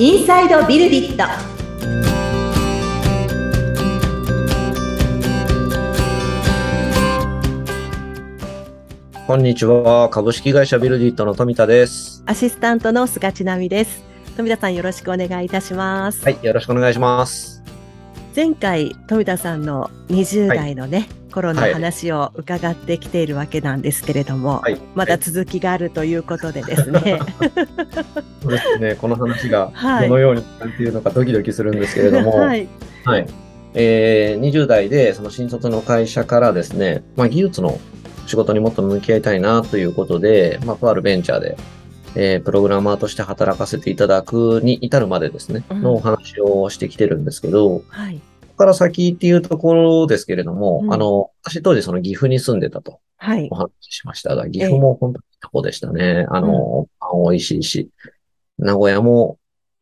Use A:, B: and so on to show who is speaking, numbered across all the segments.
A: インサイドビルディット
B: こんにちは。株式会社ビルディットの富田です。
A: アシスタントの菅千奈美です富田さんよろしくお願いいたします、
B: はい。よろしくお願いします。
A: 前回富田さんの20代のね、頃の
B: はい
A: 話を伺ってきているわけなんですけれども、
B: はい。
A: まだ続きがあるということでですね。
B: そうですね。この話が
A: はい。
B: どのようになっているのかドキドキするんですけれども、
A: は
B: はい。
A: い
B: えー、20代でその新卒の会社からですね、まあ技術の仕事にもっと向き合いたいなということで、まあとあるベンチャーで、えー、プログラマーとして働かせていただくに至るまでですね、
A: うん。
B: のお話をしてきてるんですけど、
A: はい
B: から先っていうところですけれども、
A: うん
B: あの、私当時その岐阜に住んでたと。
A: はい
B: お話ししましたが、岐阜も本当にいいとこでしたね。あの、パン美味しいし、名古屋も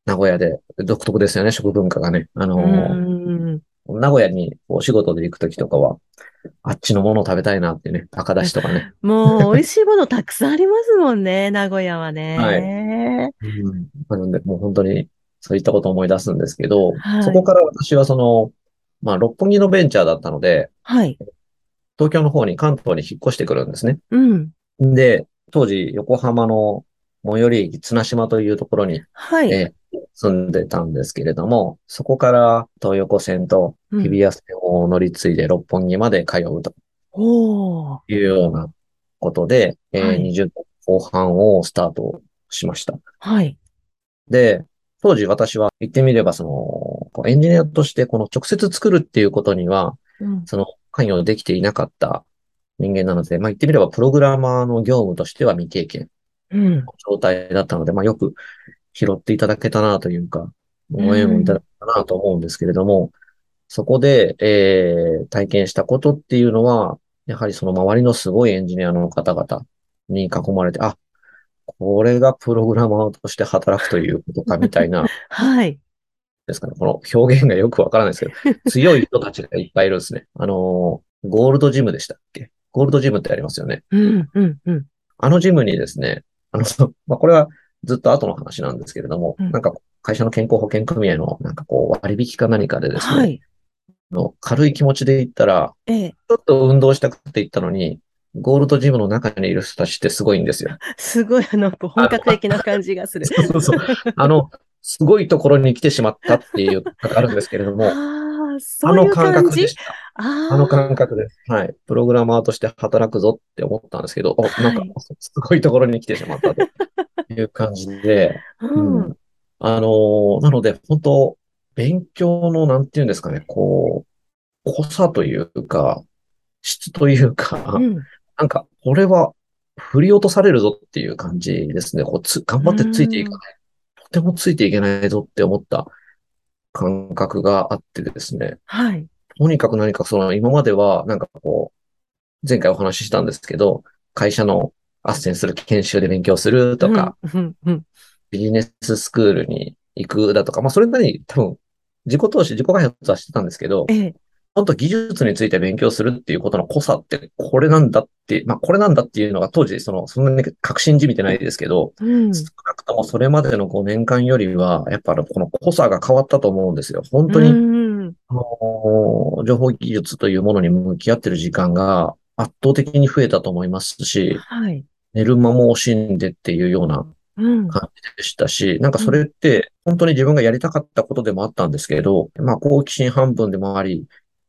B: 名古屋で独特ですよね、食文化がね。あ
A: う
B: の、
A: ん
B: 名古屋にお仕事で行くときとかは、あっちのものを食べたいなってね、赤だしとかね。
A: もう美味しいものたくさんありますもんね 名古屋はね、
B: はいうん。なので、もう本当にそういったことを思い出すんですけど、
A: はい
B: そこから私はその、まあ、六本木のベンチャーだったので、
A: はい。
B: 東京の方に関東に引っ越してくるんですね。
A: うん。
B: で、当時、横浜の最寄り駅綱島というところに
A: はい、
B: えー住んでたんですけれども、そこから東横線と
A: うん。
B: 日比谷線を乗り継いで六本木まで通うと
A: おー。
B: いうようなことで、えー
A: はい。
B: 20代後半をスタートしました。
A: はい。
B: で、当時私は言ってみればその、こうエンジニアとしてこの直接作るっていうことには、
A: うん。
B: その関与できていなかった人間なので、まあ言ってみればプログラマーの業務としては未経験。
A: うん。
B: 状態だったので、まあ、よく拾っていただけたなというか、ご縁をいただけたなと思うんですけれども、そこで、えー体験したことっていうのは、やはりその周りのすごいエンジニアの方々に囲まれて、あ、これがプログラマーとして働くということかみたいな、
A: はい
B: ですかね。この表現がよくわからないですけど、強い人たちがいっぱいいるんですね。あのー、ゴールドジムでしたっけ？ゴールドジムってありますよね。
A: うんうんうん
B: あのジムにですね、あの、まあ、これはずっと後の話なんですけれども、
A: うん
B: なんか会社の健康保険組合のなんかこう割引か何かでですね、
A: はい
B: あの軽い気持ちで行ったら、
A: ええ
B: ちょっと運動したくて行ったのに、ゴールドジムの中にいる人たちってすごいんですよ。
A: すごい、あの、本格的な感じがする。
B: そうそうそう。あの、すごいところに来てしまったっていうのがあるんですけれども、
A: あういう
B: あの感覚でした。
A: あ
B: あの感覚です。はい。プログラマーとして働くぞって思ったんですけど、おなんか
A: はい
B: すごいところに来てしまったという感じで、
A: う。
B: うんんあのーなので、本当勉強の、なんていうんですかね、こう、濃さというか、質というか、
A: うん
B: なんか、これは振り落とされるぞっていう感じですね。こうつ、頑張ってついていかない。とてもついていけないぞって思った感覚があってですね。
A: はい。
B: とにかく何かその、今までは、なんかこう、前回お話ししたんですけど、会社の斡旋する研修で勉強するとか、
A: うん、うん、うん。
B: ビジネススクールに行くだとか、まあそれなりに多分、自己投資、自己開発はしてたんですけど、
A: ええ。
B: 本当技術について勉強するっていうことの濃さって、これなんだって、まあこれなんだっていうのが当時、その、そんなに確信じみてないですけど、
A: うん。
B: 少なくともそれまでの5年間よりは、やっぱりこの濃さが変わったと思うんですよ。本当に、
A: うん。
B: あの情報技術というものに向き合ってる時間が圧倒的に増えたと思いますし、
A: はい。
B: 寝る間も惜しんでっていうような
A: うん。
B: 感じでしたし、なんかそれって本当に自分がやりたかったことでもあったんですけど、まあ好奇心半分でもあり、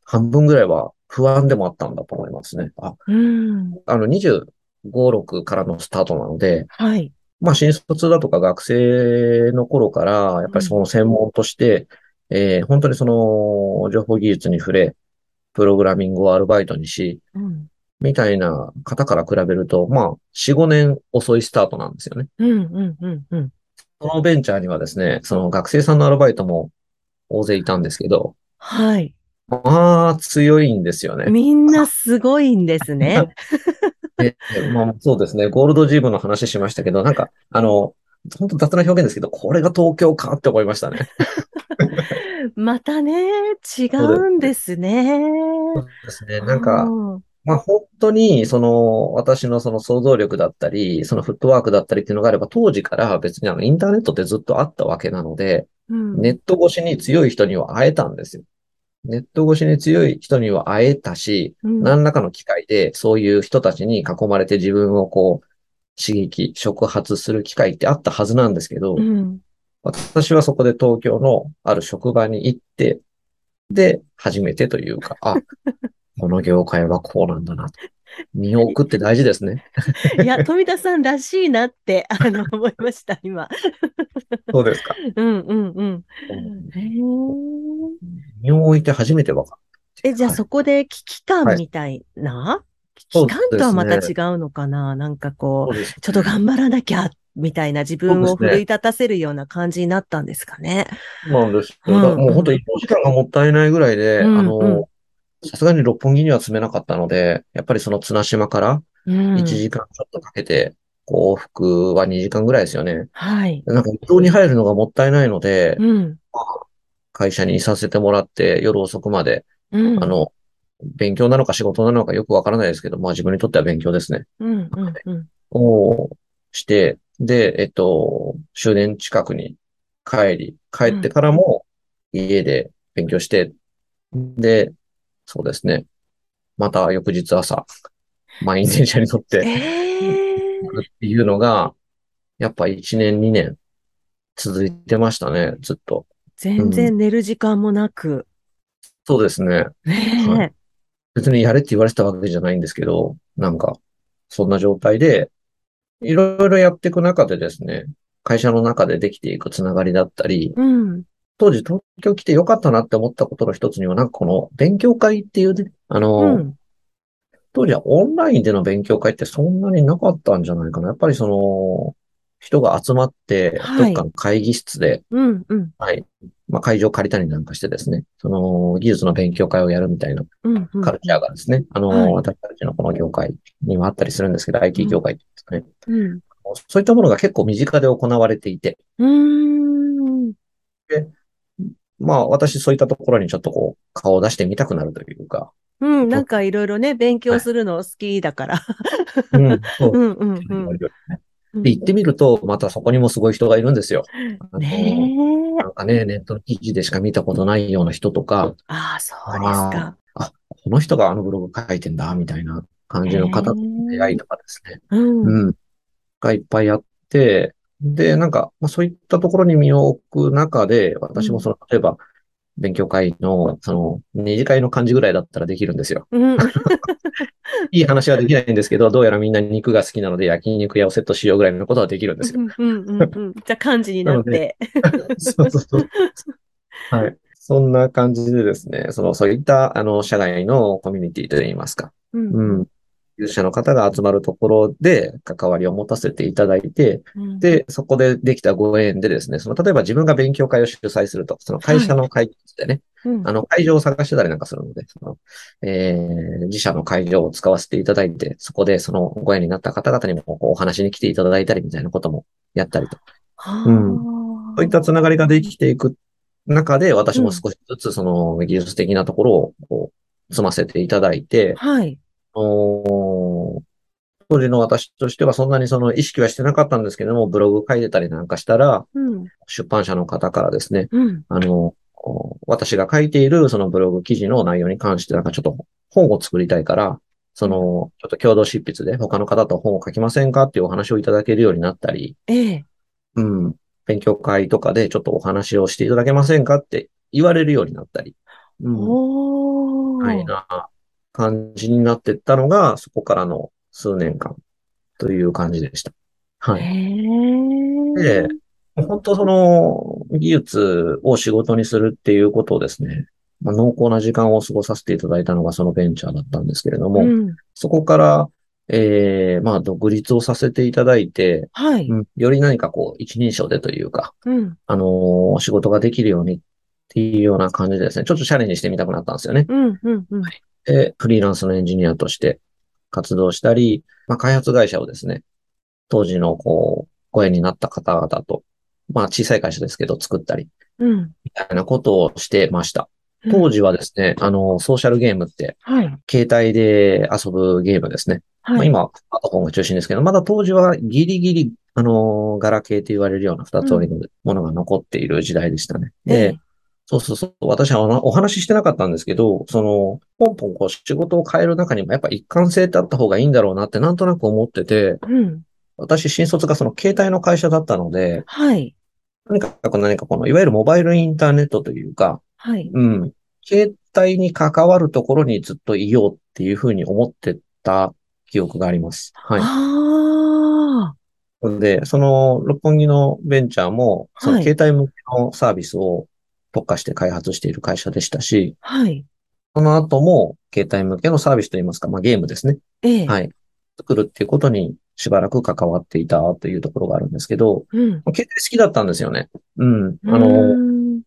B: 半分ぐらいは不安でもあったんだと思いますね。あ、
A: うん。
B: あの25、6からのスタートなので、
A: はい。
B: まあ新卒だとか学生の頃から、やっぱりその専門として、えー本当にその情報技術に触れ、プログラミングをアルバイトにし、
A: うん。
B: みたいな方から比べると、まあ4、5年遅いスタートなんですよね。
A: うん、うん、うん、うん。
B: そのベンチャーにはですね、その学生さんのアルバイトも大勢いたんですけど、
A: はい。
B: まあ強いんですよね。
A: みんなすごいんですね。
B: でまあそうですね、ゴールドジムの話しましたけど、なんか、あの、本当雑な表現ですけど、これが東京かって思いましたね。
A: またね、違うんですね。
B: そうですね。なんか、
A: うん
B: まあ本当に、その、私のその想像力だったり、そのフットワークだったりっていうのがあれば、当時から別にあの、インターネットってずっとあったわけなので、
A: うん
B: ネット越しに強い人には会えたんですよ。ネット越しに強い人には会えたし、
A: うん
B: 何らかの機会でそういう人たちに囲まれて自分をこう、刺激、触発する機会ってあったはずなんですけど、
A: うん
B: 私はそこで東京のある職場に行って、で、初めてというか、あ、この業界はこうなんだなと。身を置くって大事ですね。
A: いや、富田さんらしいなって、あの、思いました、今。
B: そうですか。
A: うんうんうん。へー
B: 身を置いて初めて分かっ
A: え、じゃあ
B: はい
A: そこで危機感
B: はい
A: みたいな、
B: そう
A: 危機感とはまた違うのかな？なんかこ
B: そう
A: う、ちょっと頑張らなきゃ、みたいな自分を奮い立たせるような感じになったんですかね？
B: そうなんですよ。
A: うん
B: もう本当移動時間がもったいないぐらいで、
A: うんうん
B: あの、さすがに六本木には詰めなかったので、やっぱりその綱島から
A: うん。
B: 1時間ちょっとかけて、往復は2時間ぐらいですよね。
A: はい。
B: なんか移動に入るのがもったいないので、
A: うん。
B: 会社にいさせてもらって夜遅くまで、
A: うん。
B: あの、勉強なのか仕事なのかよくわからないですけど、まあ自分にとっては勉強ですね。
A: うん、うん、うん。
B: をして、で、えっと、終電近くに帰り、帰ってからも家で勉強して、で、そうですね。また翌日朝、満員電車に乗って
A: ええ
B: 行くっていうのが、やっぱ1年、2年続いてましたね、ずっと。
A: 全然寝る時間もなく。
B: そうですね。
A: ね
B: 別にやれって言われてたわけじゃないんですけど、なんか、そんな状態で、いろいろやっていく中でですね、会社の中でできていくつながりだったり、
A: え。うん。
B: 当時東京来てよかったなって思ったことの一つには、なんかこの勉強会っていうね、あの、
A: うん。
B: 当時はオンラインでの勉強会ってそんなになかったんじゃないかな。やっぱりその、人が集まって、
A: はい
B: どっかの会議室で、
A: うん、うん。
B: はい。まあ、会場借りたりなんかしてですね、その、技術の勉強会をやるみたいな
A: うん、うん。
B: カルチャーがですね、あの、
A: はい
B: 私たちのこの業界にはあったりするんですけど、IT 業界っていうんですかね。
A: うん。
B: そういったものが結構身近で行われていて、
A: うーん。
B: まあ私そういったところにちょっとこう顔を出してみたくなるというか、
A: うん、なんかいろいろね、勉強するの好きだから。
B: うん、そう
A: うん、うん、うん。
B: で、行ってみると、またそこにもすごい人がいるんですよ。
A: ねえ。
B: なんかね、ネットの記事でしか見たことないような人とか、
A: ああ、そうですか。
B: あ、この人があのブログ書いてんだ、みたいな感じの方との出会いとかですね。
A: うん。
B: うん。がいっぱいあって、で、なんか、まあ、そういったところに身を置く中で、私もその、例えば、勉強会の、その、二次会の感じぐらいだったらできるんですよ。
A: うん。
B: いい話はできないんですけど、どうやらみんな肉が好きなので焼肉屋をセットしようぐらいのことはできるんですよ。
A: うんうんうんうん。じゃあ、漢字になって。
B: そうそうそう。はい。そんな感じでですね、その、そういった、あの、社外のコミュニティといいますか。
A: うん
B: うん。有者の方が集まるところで関わりを持たせていただいて、
A: うん。
B: で、そこでできたご縁でですね、その、例えば自分が勉強会を主催すると、その会社の会議室でね、
A: うん。
B: あの、会場を探してたりなんかするので、その、えー、自社の会場を使わせていただいて、そこでそのご縁になった方々にもこうお話に来ていただいたりみたいなこともやったりと。
A: は
B: うん。
A: あ
B: そういったつながりができていく中で、私も少しずつその技術的なところをこう、積ませていただいて、
A: はい。
B: おー当時の私としてはそんなにその意識はしてなかったんですけども、ブログ書いてたりなんかしたら、
A: うん。
B: 出版社の方からですね、
A: うん。
B: あの、お私が書いているそのブログ記事の内容に関してなんかちょっと本を作りたいから、その、ちょっと共同執筆で他の方と本を書きませんかっていうお話をいただけるようになったり、
A: ええ。
B: うん、勉強会とかでちょっとお話をしていただけませんかって言われるようになったり、うん、
A: おー。
B: はいな感じになってったのが、そこからの数年間という感じでした。はい。で本当その技術を仕事にするっていうことをですね、まあ、濃厚な時間を過ごさせていただいたのがそのベンチャーだったんですけれども、
A: うん。
B: そこから、えー、まあ独立をさせていただいて、
A: はい。
B: うん、より何かこう一人称でというか、
A: うん。
B: あのー仕事ができるようにっていうような感じでですね、ちょっとチャレンジしてみたくなったんですよね。
A: うん。うん。うん。
B: で、フリーランスのエンジニアとして活動したり、まあ、開発会社をですね、当時のこう、ご縁になった方々と、まあ小さい会社ですけど作ったり、
A: うん。
B: みたいなことをしてました。当時はですね、あの、ソーシャルゲームって、
A: はい。
B: 携帯で遊ぶゲームですね。まあ、
A: はい。
B: 今、スマートフォンが中心ですけど、まだ当時はギリギリ、あの、ガラケーと言われるような二つ折りのものが残っている時代でしたね。
A: ええ
B: で、そうそうそう、私はお話ししてなかったんですけど、その、ポンポンこう仕事を変える中にもやっぱ一貫性ってあった方がいいんだろうなってなんとなく思ってて、
A: うん。
B: 私新卒がその携帯の会社だったので、
A: はい。
B: とにかく何かこの、いわゆるモバイルインターネットというか、
A: はい。
B: うん。携帯に関わるところにずっといようっていうふうに思ってた記憶があります。はい。
A: あ
B: で、その六本木のベンチャーも、その
A: はい
B: 携帯向けのサービスを特化して開発している会社でしたし、
A: あ。はい。
B: その後も携帯向けのサービスといいますか、まあゲームですね。
A: ええ。
B: はい。作るっていうことにしばらく関わっていたというところがあるんですけど、
A: うん。
B: 携帯好きだったんですよね。うん。あ
A: う
B: の、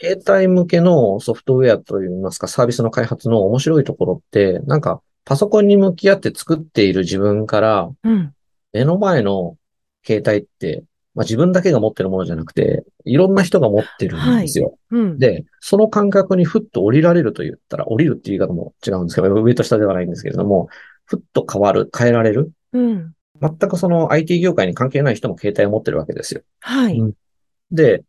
B: 携帯向けのソフトウェアといいますか、サービスの開発の面白いところって、なんか、パソコンに向き合って作っている自分から、
A: うん。
B: 目の前の携帯って、まあ自分だけが持ってるものじゃなくて、いろんな人が持ってるんですよ。
A: うん。
B: で、その感覚にふっと降りられると言ったら、降りるっていう言い方も違うんですけど、上と下ではないんですけれども、ふっと変わる、変えられる。
A: うん。
B: 全くその IT 業界に関係ない人も携帯を持ってるわけですよ。
A: はい。
B: うんで、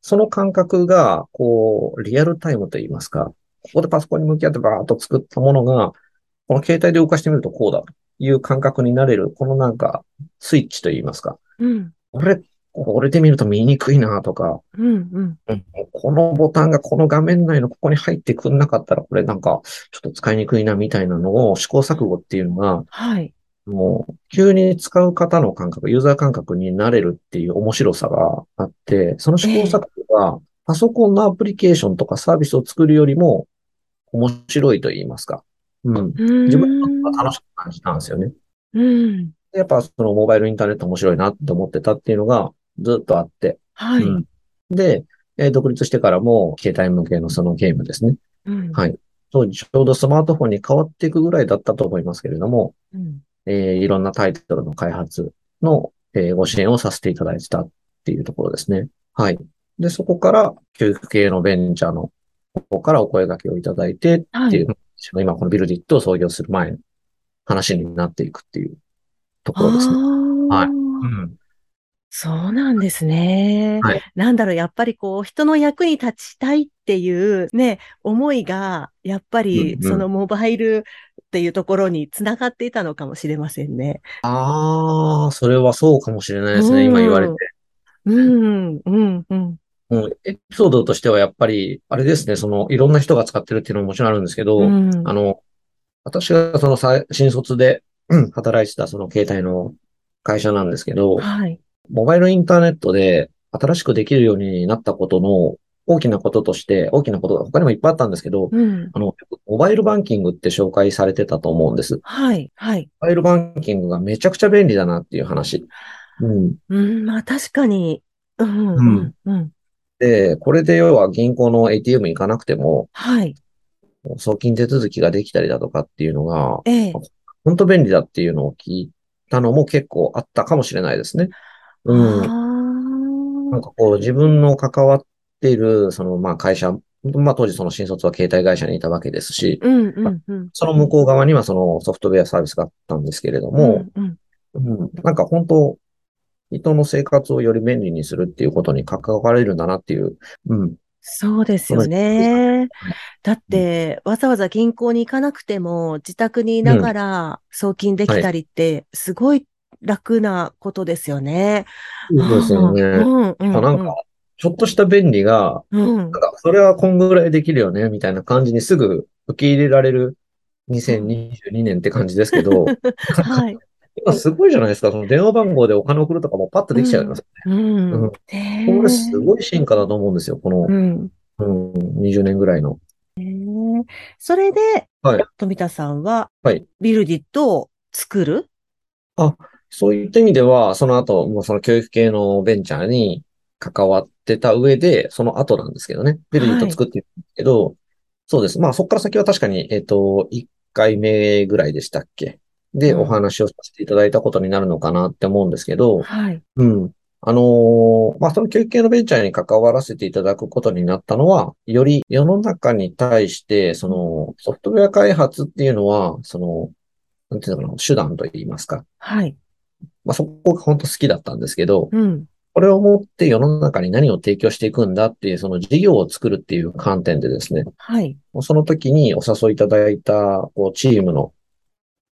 B: その感覚が、こう、リアルタイムと言いますか、ここでパソコンに向き合ってバーッと作ったものが、この携帯で動かしてみるとこうだという感覚になれる、このなんか、スイッチと言いますか。
A: うん。
B: これ、これで見ると見にくいなとか、
A: うん。うん。
B: うんこのボタンがこの画面内のここに入ってくんなかったら、これなんか、ちょっと使いにくいなみたいなのを試行錯誤っていうのが、
A: はい。
B: もう、急に使う方の感覚、ユーザー感覚になれるっていう面白さがあって、その試行錯誤が、パソコンのアプリケーションとかサービスを作るよりも、面白いと言いますか。うん。自分にとっては楽しく感じたんですよね。
A: うん。
B: でやっぱそのモバイルインターネット面白いなって思ってたっていうのがずっとあって。
A: はい。
B: うんで、えー独立してからも携帯向けのそのゲームですね。
A: うん。
B: はい当時ちょうどスマートフォンに変わっていくぐらいだったと思いますけれども、
A: うん。
B: えーいろんなタイトルの開発の、えーご支援をさせていただいてたっていうところですね。はい。で、そこから教育系のベンチャーの方からお声掛けをいただいて
A: はい。
B: っていう、今このビルディットを創業する前の話になっていくっていうところですね。はいうん。
A: そうなんですね。
B: はい
A: なんだろう、やっぱりこう、人の役に立ちたいっていうね、思いが、やっぱり
B: うんうん
A: そのモバイルっていうところにつながっていたのかもしれませんね。
B: ああ、それはそうかもしれないですね。今言われて。
A: うん、うん、うん。
B: うん、エピソードとしてはやっぱり、あれですね、その、いろんな人が使ってるっていうのももちろんあるんですけど、
A: うん
B: あの、私がそのさ新卒で、うん働いてたその携帯の会社なんですけど、
A: はい。
B: モバイルインターネットで新しくできるようになったことの大きなこととして、大きなことが他にもいっぱいあったんですけど、
A: うん。
B: あの、モバイルバンキングって紹介されてたと思うんです。モ
A: はい、はい。
B: バイルバンキングがめちゃくちゃ便利だなっていう話。うん。
A: うん、まあ確かに。うん、
B: う
A: うんん、うん。
B: で、これで要は銀行の ATM 行かなくても、
A: はい。
B: 送金手続きができたりだとかっていうのが、
A: ええ。
B: 本当便利だっていうのを聞いたのも結構あったかもしれないですね。うん。なん
A: あ
B: かこう自分の関わっている、そのまあ会社、まあ当時その新卒は携帯会社にいたわけですし
A: あ。、うん、うん、うん。
B: その向こう側にはそのソフトウェアサービスがあったんですけれども、
A: うん、うん。
B: うん、なんか本当、人の生活をより便利にするっていうことに関われるんだなっていう、うん、
A: そうですよね。だって、わざわざ銀行に行かなくても、自宅にいながら送金できたりって、すごい楽なことですよね。
B: そうですよね。
A: うん、うん、うん。
B: なんか、ちょっとした便利が、
A: うん
B: なん。か、それはこんぐらいできるよね、みたいな感じにすぐ受け入れられる 2022年って感じですけど、
A: はい。
B: 今すごいじゃないですか。その電話番号でお金送るとかもパッとできちゃいます。
A: うん。
B: うん
A: ね
B: これすごい進化だと思うんですよ。この
A: う、ん。
B: うん、20年ぐらいの。
A: ねそれで、
B: はい
A: 富田さんは
B: はい、
A: ビルディットを作る？
B: そういった意味では、その後、もうその教育系のベンチャーに関わってた上で、その後なんですけどね。ビルディット作ってるんですけど、そうです。まあそこから先は確かに、えっと、1回目ぐらいでしたっけ？で、
A: うん
B: お話をさせていただいたことになるのかなって思うんですけど、
A: はい。
B: うん。あのーまあ、その教育系のベンチャーに関わらせていただくことになったのは、より世の中に対して、そのソフトウェア開発っていうのは、その、なんていうのかな、手段といいますか。
A: はい。
B: まあ、そこが本当好きだったんですけど、
A: うん。
B: これをもって世の中に何を提供していくんだっていう、その事業を作るっていう観点でですね、
A: はい。
B: その時にお誘いいただいた、こう、チームの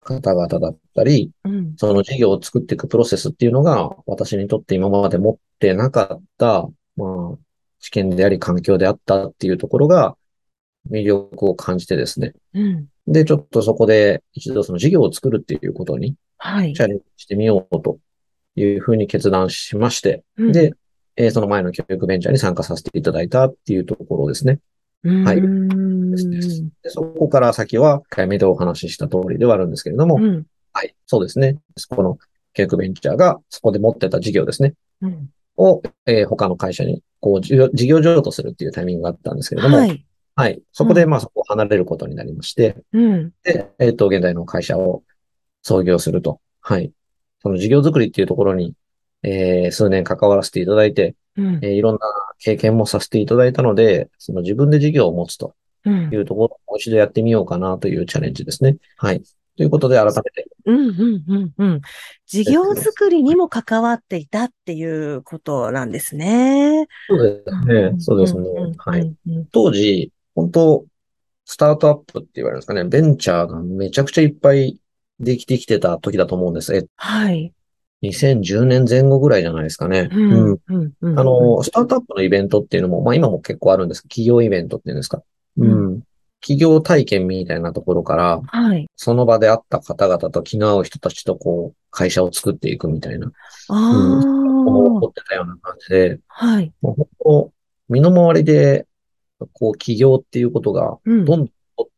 B: 方々だったり、
A: うん。
B: その事業を作っていくプロセスっていうのが、私にとって今まで持ってなかった、まあ、知見であり環境であったっていうところが、魅力を感じてですね。
A: うん。
B: で、ちょっとそこで一度その事業を作るっていうことに
A: はい
B: チ。ャレンジしてみようというふうに決断しまして、
A: うん、
B: で、えーその前の教育ベンチャーに参加させていただいたっていうところですね。
A: うん、
B: はい。でそこから先は、1回目でお話しした通りではあるんですけれども、
A: うん。
B: はい、そうですね。そこの教育ベンチャーがそこで持ってた事業ですね。
A: うん。
B: を、えー他の会社に、こう、事業譲渡するっていうタイミングがあったんですけれども、
A: は
B: はい。
A: い。
B: そこで、
A: うん
B: まあ、そこを離れることになりまして、
A: うん。
B: で、えっ、と、現在の会社を創業すると。はい。その事業作りっていうところに、えー数年関わらせていただいて、
A: うん
B: え。ーいろんな経験もさせていただいたので、その自分で事業を持つと
A: うん
B: い。うところをもう一度やってみようかなというチャレンジですね。はい。ということで、改めて、
A: うん。うん。うん。うん。事業作りにも関わっていたっていうことなんですね。
B: そうですね。そうですね。はい。当時、本当スタートアップって言われるんですかね。ベンチャーがめちゃくちゃいっぱいできてきてた時だと思うんです。え、
A: はい。
B: 2010年前後ぐらいじゃないですかね。
A: う
B: うん
A: ん。うん。うん
B: あの、スタートアップのイベントっていうのも、まあ今も結構あるんです企業イベントっていうんですか。う
A: うん
B: ん。企業体験みたいなところから、
A: はい。
B: その場で会った方々と気の合う人たちとこう、会社を作っていくみたいな、
A: あ
B: 思
A: あ。
B: ってたような感じで、
A: はい。
B: もう本当、身の回りで、こう、起業っていうことが、
A: うん
B: どんどんっ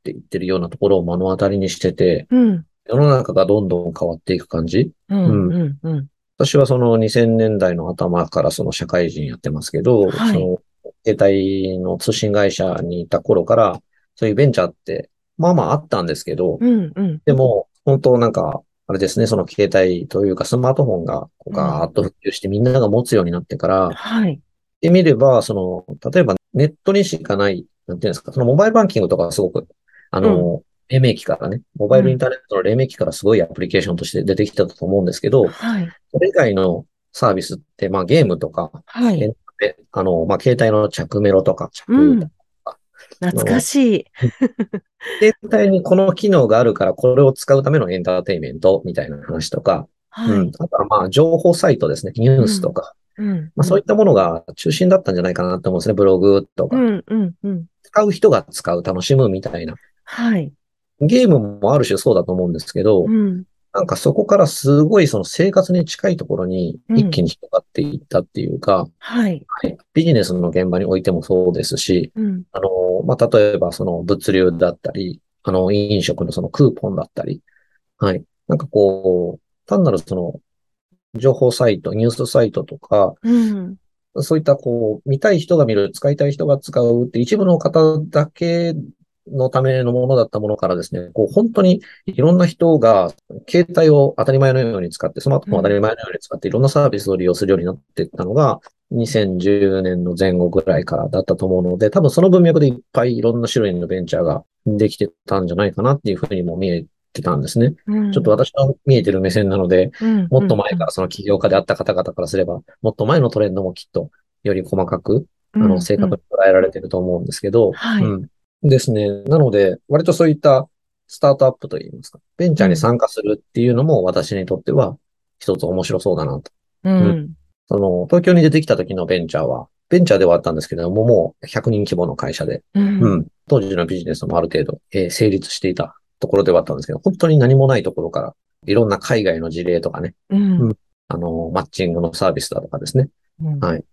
B: ていってるようなところを目の当たりにしてて、
A: うん。
B: 世の中がどんどん変わっていく感じ？
A: うん。うん。うん。
B: 私はその2000年代の頭からその社会人やってますけど、
A: はい
B: その携帯の通信会社にいた頃から、そういうベンチャーって、まあまああったんですけど、
A: うん。うん。
B: でも、本当なんか、あれですね、その携帯というかスマートフォンがガーッと普及してみんなが持つようになってから、
A: はい。
B: でみれば、その、例えばネットにしかない、なんていうんですか、そのモバイルバンキングとかはすごく、あの、黎明期からね、モバイルインターネットの黎明期からすごいアプリケーションとして出てきたと思うんですけど、
A: はい。
B: それ以外のサービスって、まあゲームとか、
A: はい。
B: であの、まあ携帯の着メロとか、着
A: うん懐かしい。
B: 携帯にこの機能があるから、これを使うためのエンターテインメントみたいな話とか、
A: はい。。
B: うんあとはまあ情報サイトですね、ニュースとか、
A: うん。
B: まあそういったものが中心だったんじゃないかなと思うんですね、ブログとか。
A: うん。うん。うん。
B: 使う人が使う、楽しむみたいな。
A: はい。
B: ゲームもある種そうだと思うんですけど、
A: うん。
B: なんかそこからすごいその生活に近いところに
A: うん
B: 一気に広がっていったっていうか、
A: はい。
B: はいビジネスの現場においてもそうですし、
A: うん。
B: あの、まあ、例えばその物流だったり、あの、飲食のそのクーポンだったり、はい。なんかこう、単なるその、情報サイト、ニュースサイトとか、
A: うん。
B: そういったこう、見たい人が見る、使いたい人が使うって一部の方だけのためのものだったものからですね、こう、本当にいろんな人が携帯を当たり前のように使って、スマートフォンを当たり前のように使っていろんなサービスを利用するようになっていったのが、2010年の前後ぐらいからだったと思うので、多分その文脈でいっぱいいろんな種類のベンチャーができてたんじゃないかなっていうふうにも見えてたんですね。
A: うん。
B: ちょっと私の見えてる目線なので、
A: うん、
B: もっと前からその起業家であった方々からすれば、もっと前のトレンドもきっとより細かく、あ
A: うん、
B: の、正確に捉えられてると思うんですけど、
A: はい
B: うん。ですね。なので、割とそういったスタートアップといいますか、ベンチャーに参加するっていうのも私にとっては一つ面白そうだなと。
A: うん。
B: その、東京に出てきた時のベンチャーは、ベンチャーではあったんですけれども、もう100人規模の会社で、
A: うん。
B: う
A: うん。
B: ん。当時のビジネスもある程度、えー成立していたところではあったんですけど、本当に何もないところから、いろんな海外の事例とかね、
A: うん。
B: あの、マッチングのサービスだとかですね。
A: うん
B: はい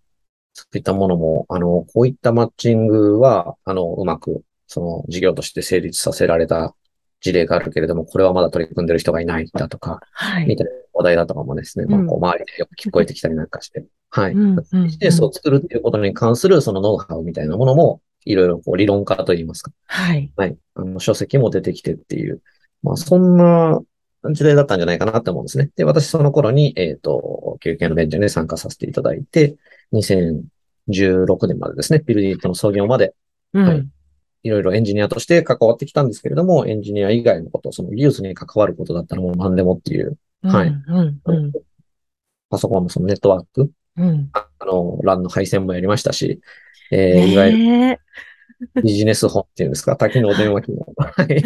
B: そういったものも、あの、こういったマッチングは、あの、うまく、その事業として成立させられた事例があるけれども、これはまだ取り組んでる人がいないだとか、
A: はい。
B: みたいな話題だとかもですね、まあ、こう周りでよく聞こえてきたりなんかして、はい。
A: うんうん
B: ビジネスを作るっていうことに関するそのノウハウみたいなものも、いろいろこう理論化といいますか、
A: はい。
B: はい。あの、書籍も出てきてっていう、まあ、そんな時代だったんじゃないかなって思うんですね。で、私その頃に、えっ、と、休憩のベンチャーに参加させていただいて、2016年までですね、ビルディットの創業まで、
A: うん。
B: はいいろいろエンジニアとして関わってきたんですけれども、エンジニア以外のこと、その技術に関わることだったらもう何でもっていう、はい
A: うん。うん。
B: パソコンのそのネットワーク、
A: うん。
B: あの、LAN の配線もやりましたし、えーいわゆるビジネス本っていうんですか、多機能電話機能。はい。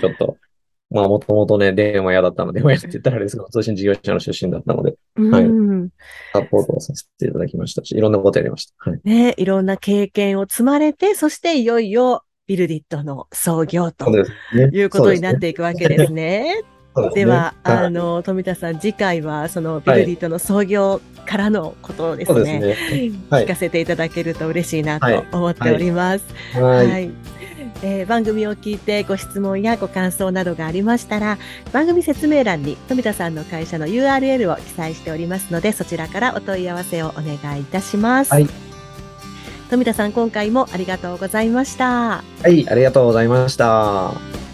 B: ちょっと、まあもともとね、電話屋だったので、電話屋って言ったらあれですけど、通信事業者の出身だったので、はい
A: うん。
B: サポートをさせていただきましたし、いろんなことやりました。はい。
A: ねいろんな経験を積まれて、そしていよいよビルディットの創業と
B: ね。
A: いうことになっていくわけ
B: ですね。
A: では、
B: はい
A: あの、富田さん、次回はそのビルディットの創業からのことをです
B: そうです
A: ね、
B: ね。はい
A: 聞かせていただけると嬉しいな
B: はい
A: と思っております。
B: は。
A: はいい。えー番組を聞いてご質問やご感想などがありましたら、番組説明欄に富田さんの会社の URL を記載しておりますので、そちらからお問い合わせをお願いいたします。
B: はい
A: 富田さん、今回もありがとうございました。
B: はい、ありがとうございました。